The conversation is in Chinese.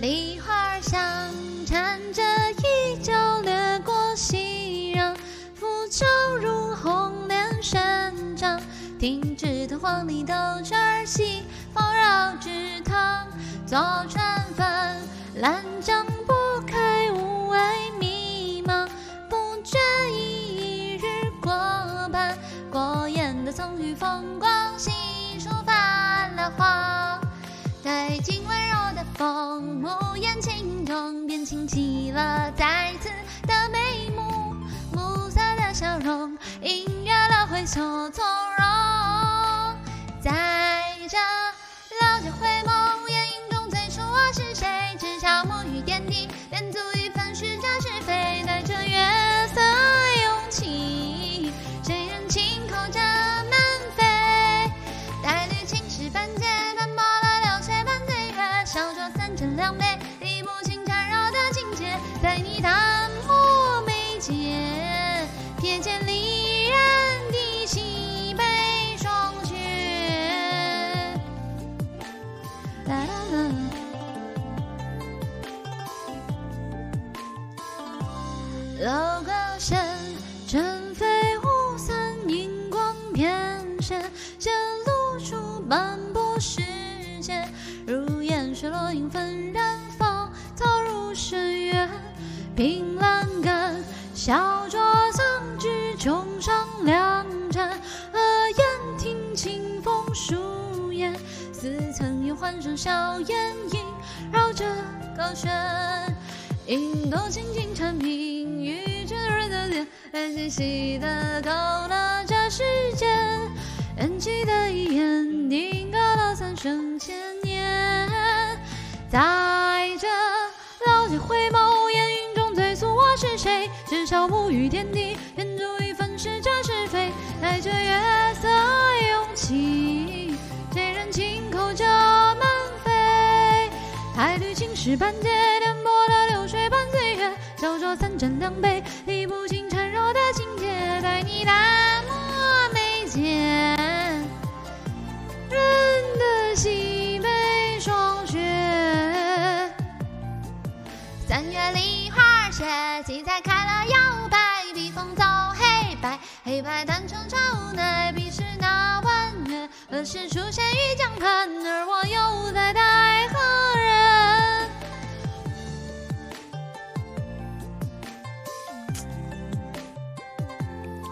梨花香，缠着衣角掠过熙攘，拂袖如红莲生长。听枝头黄鹂逗趣儿戏，拂绕枝头。坐船舫，兰桨拨开雾霭迷茫，不觉一日过半。过眼的葱郁风光，悉数泛了黄。待今晚。风，木言轻动，便轻起了再次的眉目，暮色的笑容，隐约了灰袖从容。在这老街回眸，烟影中最初我是谁？只消暮雨点滴，楼阁深，尘飞雾散，荧光偏深，显露出斑驳世间。如烟水落英纷然，芳草入深渊。凭栏杆，小酌桑枝，琼上两盏，额眼听清风疏叶，似曾有欢声笑颜萦绕着高悬。引动轻轻蝉鸣，与这人的脸，来细细的勾勒这世间。缘起的一眼，定格了三生千年。在这老街回眸，烟云中最诉我是谁？至少沐浴点滴，便足以粉饰这是非。带着月色涌起，谁人轻叩着门扉？太绿青石板街，颠簸了流水般岁月。小酌三盏两杯，理不清缠绕的情节，在你淡漠眉间，人的西北霜雪。三月梨花雪，荠菜开了又败，笔锋走黑白，黑白单成朝奈，彼时那弯月，何时出现于江畔？而我又在待？